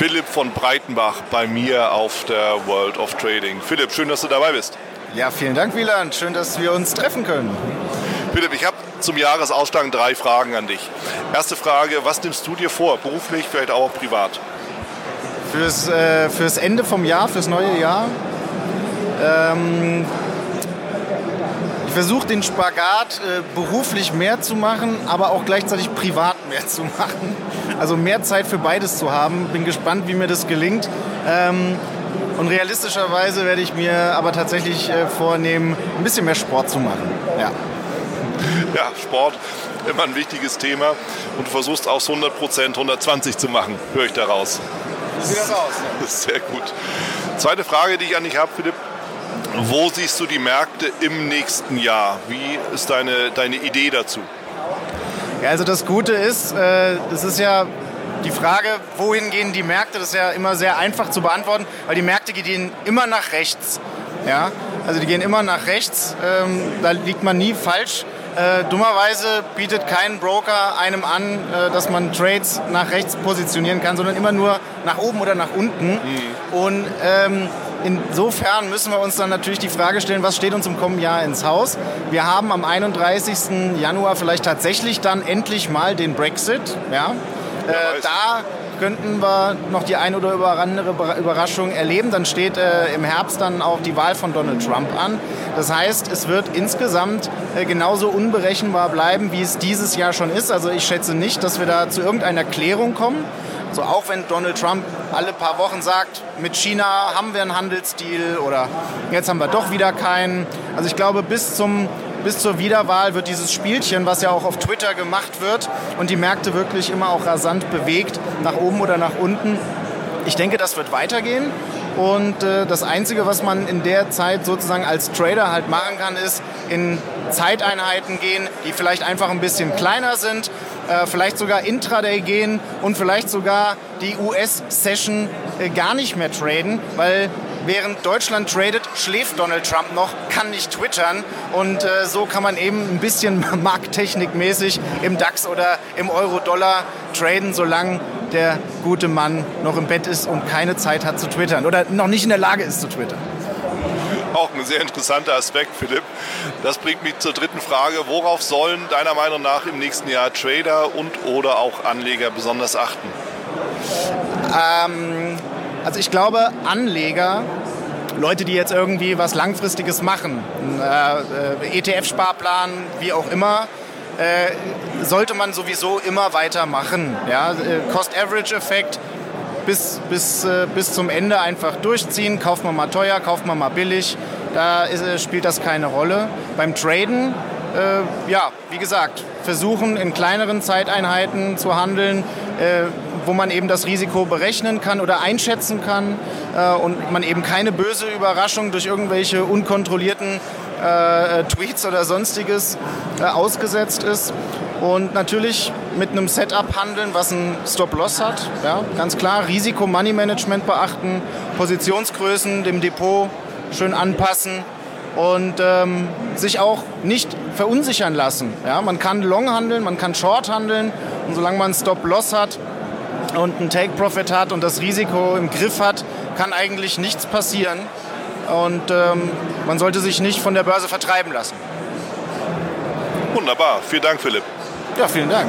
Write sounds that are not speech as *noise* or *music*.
Philipp von Breitenbach bei mir auf der World of Trading. Philipp, schön, dass du dabei bist. Ja, vielen Dank, Wieland. Schön, dass wir uns treffen können. Philipp, ich habe zum Jahresausgang drei Fragen an dich. Erste Frage, was nimmst du dir vor, beruflich, vielleicht auch privat? Fürs, äh, fürs Ende vom Jahr, fürs neue Jahr? Ähm, ich versuche den Spagat äh, beruflich mehr zu machen, aber auch gleichzeitig privat mehr zu *laughs* machen. Also mehr Zeit für beides zu haben. Bin gespannt, wie mir das gelingt. Ähm, und realistischerweise werde ich mir aber tatsächlich äh, vornehmen, ein bisschen mehr Sport zu machen. Ja. *laughs* Ja, Sport, immer ein wichtiges Thema. Und du versuchst aus 100 Prozent 120 zu machen, höre ich daraus. Wie sieht das aus? *laughs* Sehr gut. Zweite Frage, die ich an dich habe, Philipp. Wo siehst du die Märkte im nächsten Jahr? Wie ist deine, deine Idee dazu? Ja, also das Gute ist, äh, das ist ja die Frage, wohin gehen die Märkte, das ist ja immer sehr einfach zu beantworten, weil die Märkte gehen immer nach rechts. Ja? Also die gehen immer nach rechts, ähm, da liegt man nie falsch. Äh, dummerweise bietet kein Broker einem an, äh, dass man Trades nach rechts positionieren kann, sondern immer nur nach oben oder nach unten. Mhm. Und ähm, insofern müssen wir uns dann natürlich die Frage stellen, was steht uns im kommenden Jahr ins Haus? Wir haben am 31. Januar vielleicht tatsächlich dann endlich mal den Brexit. Ja? Äh, da könnten wir noch die ein oder andere Überraschung erleben. Dann steht äh, im Herbst dann auch die Wahl von Donald Trump an. Das heißt, es wird insgesamt äh, genauso unberechenbar bleiben, wie es dieses Jahr schon ist. Also ich schätze nicht, dass wir da zu irgendeiner Klärung kommen. So auch wenn Donald Trump alle paar Wochen sagt, mit China haben wir einen Handelsdeal oder jetzt haben wir doch wieder keinen. Also ich glaube, bis zum bis zur Wiederwahl wird dieses Spielchen, was ja auch auf Twitter gemacht wird und die Märkte wirklich immer auch rasant bewegt, nach oben oder nach unten. Ich denke, das wird weitergehen. Und äh, das Einzige, was man in der Zeit sozusagen als Trader halt machen kann, ist in Zeiteinheiten gehen, die vielleicht einfach ein bisschen kleiner sind, äh, vielleicht sogar Intraday gehen und vielleicht sogar die US-Session äh, gar nicht mehr traden, weil Während Deutschland tradet, schläft Donald Trump noch, kann nicht twittern und äh, so kann man eben ein bisschen *laughs* markttechnikmäßig im DAX oder im Euro-Dollar traden, solange der gute Mann noch im Bett ist und keine Zeit hat zu twittern oder noch nicht in der Lage ist zu twittern. Auch ein sehr interessanter Aspekt, Philipp. Das bringt mich zur dritten Frage. Worauf sollen deiner Meinung nach im nächsten Jahr Trader und oder auch Anleger besonders achten? Ähm, also ich glaube, Anleger, Leute, die jetzt irgendwie was Langfristiges machen, äh, äh ETF-Sparplan, wie auch immer, äh, sollte man sowieso immer weitermachen. Ja? Äh, Cost-Average-Effekt bis, bis, äh, bis zum Ende einfach durchziehen. Kauft man mal teuer, kauft man mal billig. Da ist, äh, spielt das keine Rolle. Beim Traden, ja, wie gesagt, versuchen in kleineren Zeiteinheiten zu handeln wo man eben das Risiko berechnen kann oder einschätzen kann äh, und man eben keine böse Überraschung durch irgendwelche unkontrollierten äh, Tweets oder sonstiges äh, ausgesetzt ist. Und natürlich mit einem Setup handeln, was ein Stop-Loss hat. Ja, ganz klar, Risiko-Money-Management beachten, Positionsgrößen dem Depot schön anpassen und ähm, sich auch nicht verunsichern lassen. Ja, man kann Long handeln, man kann Short handeln und solange man Stop-Loss hat, und einen Take-Profit hat und das Risiko im Griff hat, kann eigentlich nichts passieren. Und ähm, man sollte sich nicht von der Börse vertreiben lassen. Wunderbar. Vielen Dank, Philipp. Ja, vielen Dank.